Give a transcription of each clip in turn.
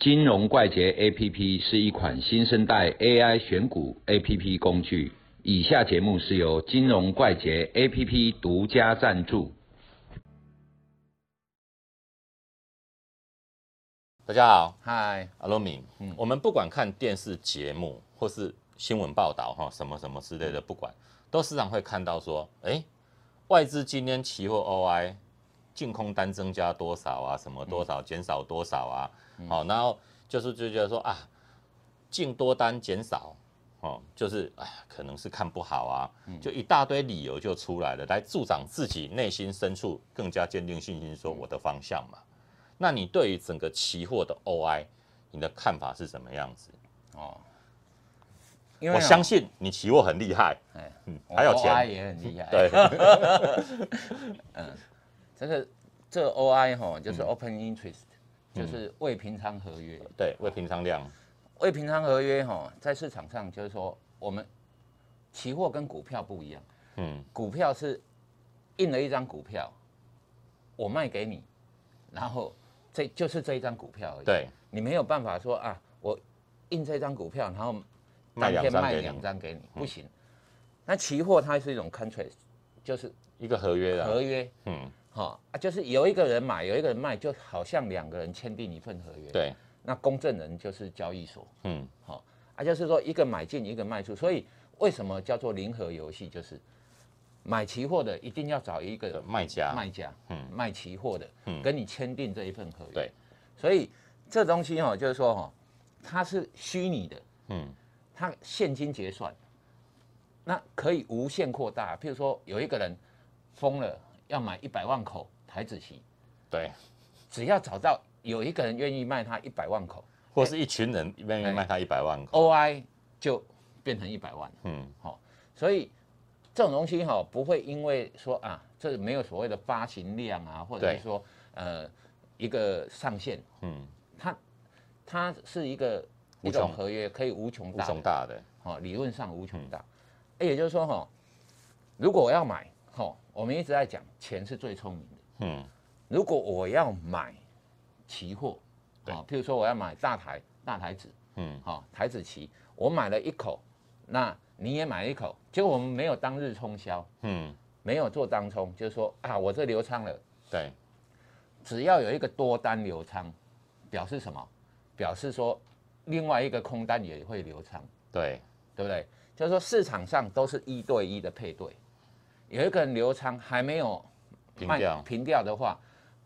金融怪杰 APP 是一款新生代 AI 选股 APP 工具。以下节目是由金融怪杰 APP 独家赞助。大家好，嗨，阿罗米。嗯，我们不管看电视节目或是新闻报道哈，什么什么之类的，不管，都时常会看到说，哎，外资今天期货 OI 净空单增加多少啊？什么多少减少多少啊？好，然后就是就觉得说啊，净多单减少，哦，就是哎呀，可能是看不好啊，就一大堆理由就出来了，来助长自己内心深处更加坚定信心，说我的方向嘛。那你对于整个期货的 OI，你的看法是什么样子？哦，因我相信你期货很厉害，哎，嗯，还有钱也很厉害，对，嗯，这个这个 OI 哈，就是 Open Interest，就是未平仓合约，对，未平仓量，未平仓合约哈，在市场上就是说，我们期货跟股票不一样，嗯，股票是印了一张股票，我卖给你，然后。这就是这一张股票而已。对，你没有办法说啊，我印这张股票，然后当天卖两张给你，不行。那期货它是一种 contract，就是一个合约的合约。嗯，好啊，就是有一个人买，有一个人卖，就好像两个人签订一份合约。对，那公证人就是交易所。嗯，好啊，就是说一个买进，一个卖出。所以为什么叫做零和游戏？就是。买期货的一定要找一个卖家，卖家，嗯，卖期货的，嗯，跟你签订这一份合约。对，所以这东西哈，就是说哈，它是虚拟的，嗯，它现金结算，那可以无限扩大。譬如说，有一个人疯了，要买一百万口台子期，对，只要找到有一个人愿意卖他一百万口，或是一群人愿意卖他一百万口，OI 就变成一百万，嗯，好，所以。这种东西哈不会因为说啊，这没有所谓的发行量啊，或者是说呃一个上限，嗯，它它是一个一种合约，可以无穷大，无穷大的，哦，理论上无穷大。哎，也就是说哈，如果我要买，哈，我们一直在讲钱是最聪明的，嗯，如果我要买期货，啊，譬如说我要买大台大台子，嗯，好台子期，我买了一口，那。你也买一口，结果我们没有当日冲销，嗯，没有做当冲，就是说啊，我这流仓了，对，只要有一个多单流仓，表示什么？表示说另外一个空单也会流仓，对，对不对？就是说市场上都是一对一的配对，有一个人流仓还没有平掉，平掉的话，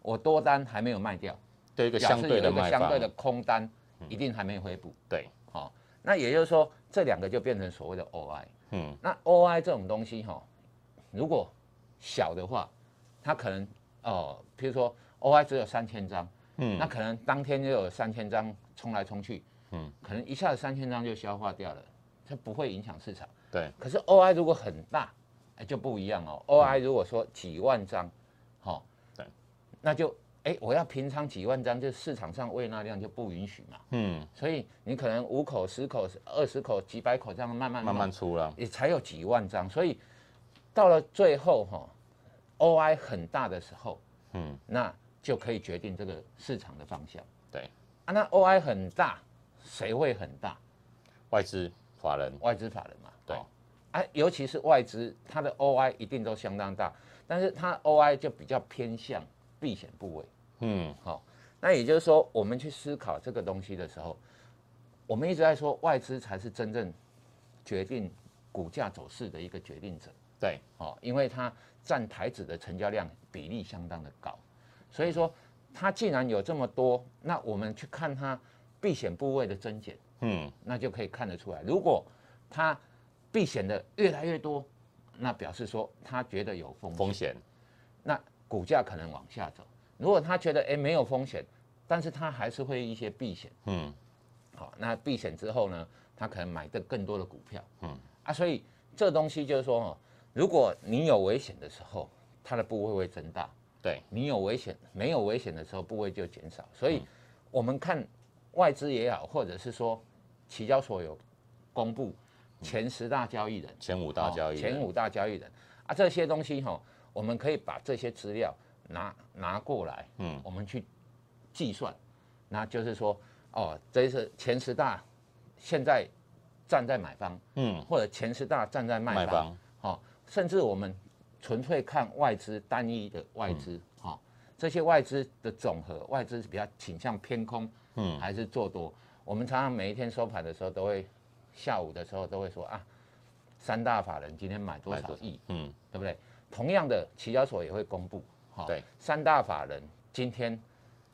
我多单还没有卖掉，对一个相对的一个相对的空单一定还没回补，对，好，那也就是说。这两个就变成所谓的 OI，嗯，那 OI 这种东西哈，如果小的话，它可能哦，譬如说 OI 只有三千张，嗯，那可能当天就有三千张冲来冲去，嗯，可能一下子三千张就消化掉了，它不会影响市场。对，可是 OI 如果很大，哎就不一样哦，OI 如果说几万张，好，对，那就。哎，我要平仓几万张，就市场上喂纳量就不允许嘛。嗯，所以你可能五口、十口、二十口、几百口这样慢慢慢慢出了，也才有几万张。所以到了最后哈，OI 很大的时候，嗯，那就可以决定这个市场的方向。对啊，那 OI 很大，谁会很大？外资法人，外资法人嘛。对，啊，尤其是外资，它的 OI 一定都相当大，但是它 OI 就比较偏向。避险部位，嗯，好，那也就是说，我们去思考这个东西的时候，我们一直在说外资才是真正决定股价走势的一个决定者，对，哦，因为它占台子的成交量比例相当的高，所以说它既然有这么多，那我们去看它避险部位的增减，嗯，那就可以看得出来，如果它避险的越来越多，那表示说他觉得有风风险，那。股价可能往下走，如果他觉得哎没有风险，但是他还是会一些避险，嗯，好，那避险之后呢，他可能买的更多的股票，嗯。啊，所以这东西就是说哦，如果你有危险的时候，它的部位会增大，对。你有危险没有危险的时候，部位就减少，所以我们看外资也好，或者是说期交所有公布前十大交易人、前五大交易前五大交易人啊，这些东西哈。我们可以把这些资料拿拿过来，嗯，我们去计算，那就是说，哦，这是前十大现在站在买方，嗯，或者前十大站在卖方，哦，甚至我们纯粹看外资单一的外资，哈、这些外资的总和，外资是比较倾向偏空，嗯还是做多？我们常常每一天收盘的时候都会，下午的时候都会说啊，三大法人今天买多少少？亿，嗯，对不对？同样的，期交所也会公布，哈对，三大法人今天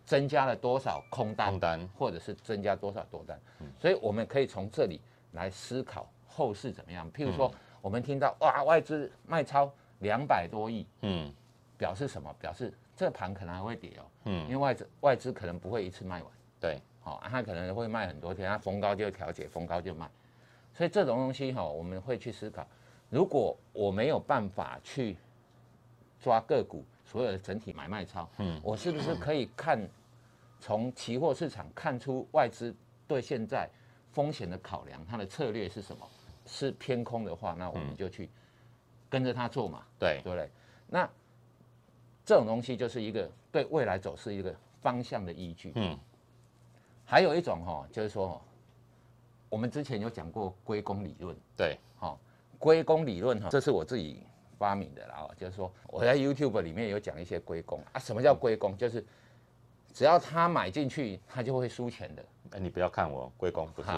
增加了多少空单，空单，或者是增加多少多单，所以我们可以从这里来思考后市怎么样。譬如说，我们听到哇，外资卖超两百多亿，嗯。表示什么？表示这盘可能还会跌哦，嗯。因嗯，为外资外资可能不会一次卖完，对，好、啊，它可能会卖很多天，它逢高就调节，逢高就卖，所以这种东西哈、我们会去思考，如果我没有办法去抓个股所有的整体买卖超，嗯我是不是可以看从期货市场看出外资对现在风险的考量，它的策略是什么？是偏空的话，那我们就去跟着它做嘛，对，对不对？那这种东西就是一个对未来走势一个方向的依据。嗯还有一种哈、就是说哦，我们之前有讲过归功理论，对，哈、归功理论哈，这是我自己发明的啦，哦，就是说我在 YouTube 里面有讲一些归功啊，什么叫归功？就是只要他买进去，他就会输钱的，哎，你不要看我，归功不是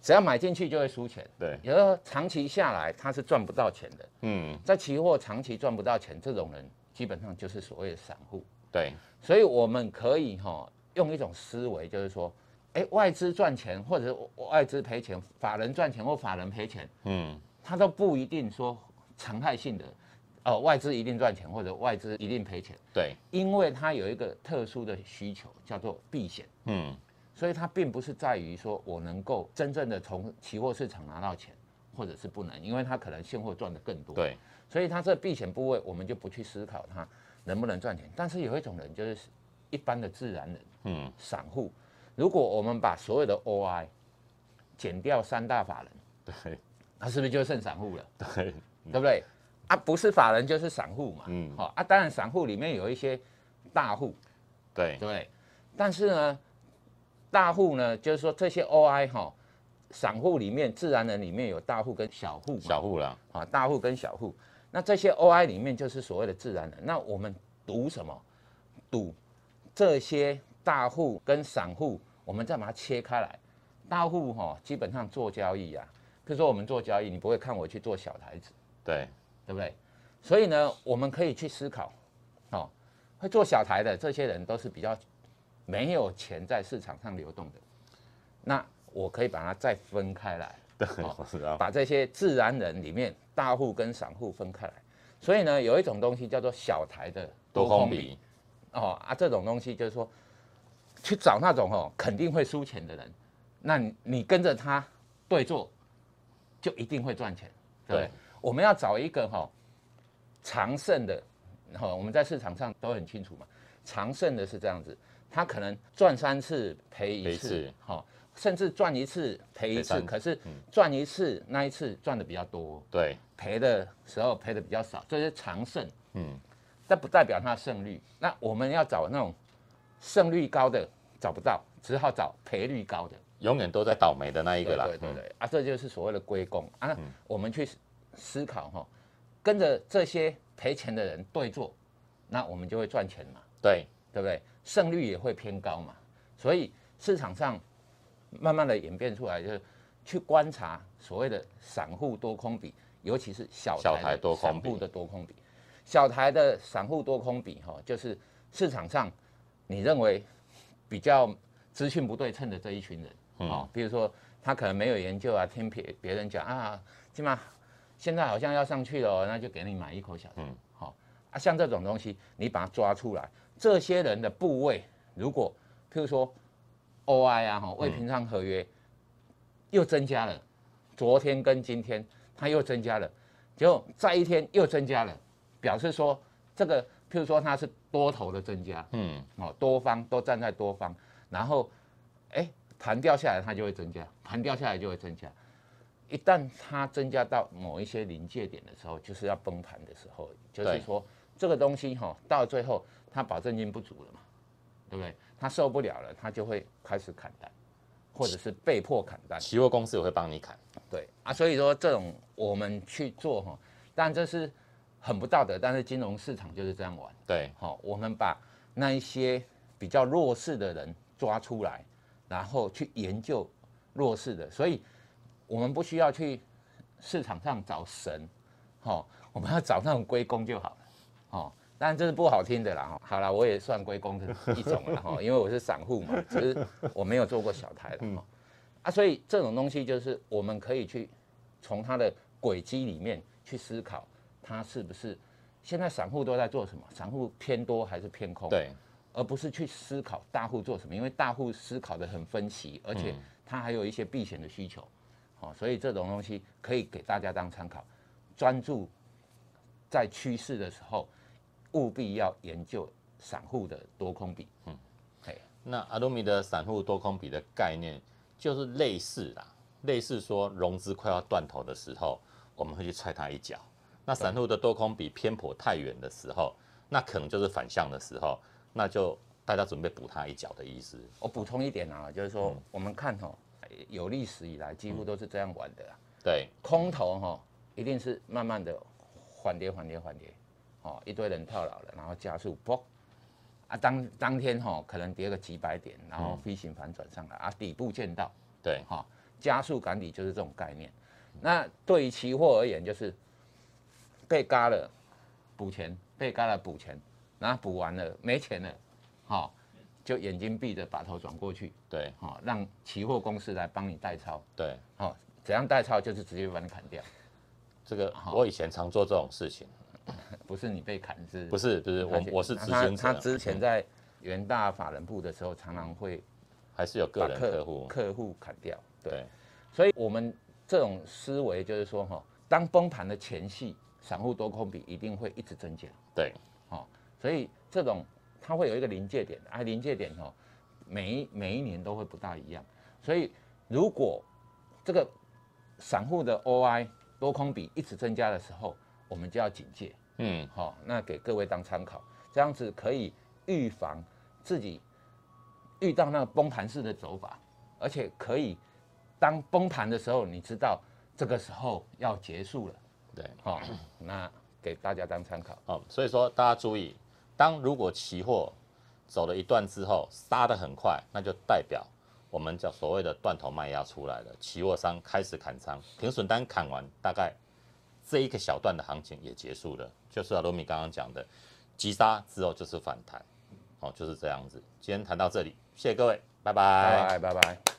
只要买进去就会输钱。对，有的长期下来他是赚不到钱的，嗯，在期货长期赚不到钱，这种人基本上就是所谓的散户。对，所以我们可以哈、用一种思维，就是说，哎，外资赚钱或者是外资赔钱，法人赚钱或法人赔钱，嗯它都不一定说常态性的，哦，外资一定赚钱或者外资一定赔钱，对，因为它有一个特殊的需求叫做避险，嗯所以它并不是在于说我能够真正的从期货市场拿到钱，或者是不能，因为它可能现货赚的更多，对，所以它这避险部位我们就不去思考它能不能赚钱。但是有一种人就是一般的自然人。嗯散户，如果我们把所有的 OI 减掉三大法人，对那是不是就剩散户了？对，对不对？啊，不是法人就是散户嘛。嗯好、啊，当然散户里面有一些大户，对对？但是呢，大户呢，就是说这些 OI 哈、散户里面自然人里面有大户跟小户，小户啦，啊，大户跟小户，那这些 OI 里面就是所谓的自然人。那我们赌什么？赌这些大户跟散户，我们再把它切开来。大户哈、基本上做交易啊，比如说我们做交易，你不会看我去做小台子，对，对不对？所以呢，我们可以去思考，哦，会做小台的这些人都是比较没有钱在市场上流动的。那我可以把它再分开来，对，好我知道，把这些自然人里面大户跟散户分开来。所以呢，有一种东西叫做小台的多空比，哦啊，这种东西就是说，去找那种哦肯定会输钱的人，那你你跟着他对做，就一定会赚钱，对？我们要找一个哈、长胜的，哈、我们在市场上都很清楚嘛，长胜的是这样子，他可能赚三次赔一次赔一次，哈、甚至赚一次赔一次，可是嗯赚一次那一次赚的比较多，对，赔的时候赔的比较少，这是长胜。嗯但不代表他胜率。那我们要找那种胜率高的找不到，只好找赔率高的。永远都在倒霉的那一个啦，嗯对对对，啊，这就是所谓的归功啊。我们去思考哈，跟着这些赔钱的人对坐，那我们就会赚钱嘛，对，对不对？胜率也会偏高嘛。所以市场上慢慢的演变出来，就是去观察所谓的散户多空比，尤其是小小台多空比散户的多空比。小台的散户多空比哈，就是市场上你认为比较资讯不对称的这一群人，哦，比如说他可能没有研究啊，听别别人讲啊，起码现在好像要上去了哦，那就给你买一口小台，嗯。好、啊，像这种东西你把它抓出来，这些人的部位，如果譬如说 OI 啊，哈，未平仓合约又增加了，昨天跟今天它又增加了，结果再一天又增加了，表示说这个譬如说它是多头的增加，嗯哦，多方都站在多方，然后，哎，盘掉下来它就会增加，盘掉下来就会增加。一旦它增加到某一些临界点的时候，就是要崩盘的时候，就是说这个东西哈、到最后它保证金不足了嘛，对对不对？它受不了了，它就会开始砍单，或者是被迫砍单。期货公司也会帮你砍。对啊，所以说这种我们去做哈，当然这是很不道德，但是金融市场就是这样玩。对，好，我们把那一些比较弱势的人抓出来，然后去研究弱势的，所以我们不需要去市场上找神，好，我们要找那种归公就好了，好，当然这是不好听的啦，哈，好了，我也算归公的一种了，哈，因为我是散户嘛，只是我没有做过小台的，哈，啊，所以这种东西就是我们可以去从它的轨迹里面去思考，它是不是现在散户都在做什么？散户偏多还是偏空？对，而不是去思考大户做什么，因为大户思考的很分析，而且他还有一些避险的需求，好、所以这种东西可以给大家当参考，专注在趋势的时候，务必要研究散户的多空比，嗯，嘿，那阿多米的散户多空比的概念就是类似啦，类似说融资快要断头的时候，我们会去踹他一脚。那散户的多空比偏颇太远的时候，那可能就是反向的时候，那就大家准备补他一脚的意思。我补充一点啊，就是说我们看哦，有历史以来几乎都是这样玩的啦。对，空头哈、一定是慢慢的缓跌缓跌缓跌，哦，一堆人套牢了，然后加速啵，啊当当天哈、可能跌个几百点，然后飞行反转上来，啊底部见到，对，哈、加速赶底就是这种概念。那对于期货而言，就是被嘎了补钱，被嘎了补钱，然后补完了没钱了，好、就眼睛闭着把头转过去，对，好、让期货公司来帮你代操，对，好、怎样代操？就是直接把你砍掉。这个我以前常做这种事情，不是你被砍是？不是不是，我我是执他行者，他之前在元大法人部的时候，常常会还是有个把人客户，客户砍掉。对，对，所以我们这种思维就是说，哈，当崩盘的前戏，散户多空比一定会一直增加。对，哦，所以这种它会有一个临界点，啊，临界点哦，每一每一年都会不大一样。所以如果这个散户的 OI 多空比一直增加的时候，我们就要警戒。嗯，好、那给各位当参考，这样子可以预防自己遇到那个崩盘式的走法，而且可以当崩盘的时候，你知道这个时候要结束了。对。好、那给大家当参考。哦，所以说大家注意，当如果期货走了一段之后杀得很快，那就代表我们叫所谓的断头卖压出来了，期货商开始砍仓，平损单砍完，大概这一个小段的行情也结束了，就是阿罗米刚刚讲的，急杀之后就是反弹，哦，就是这样子。今天谈到这里，谢谢各位，拜拜拜拜拜拜。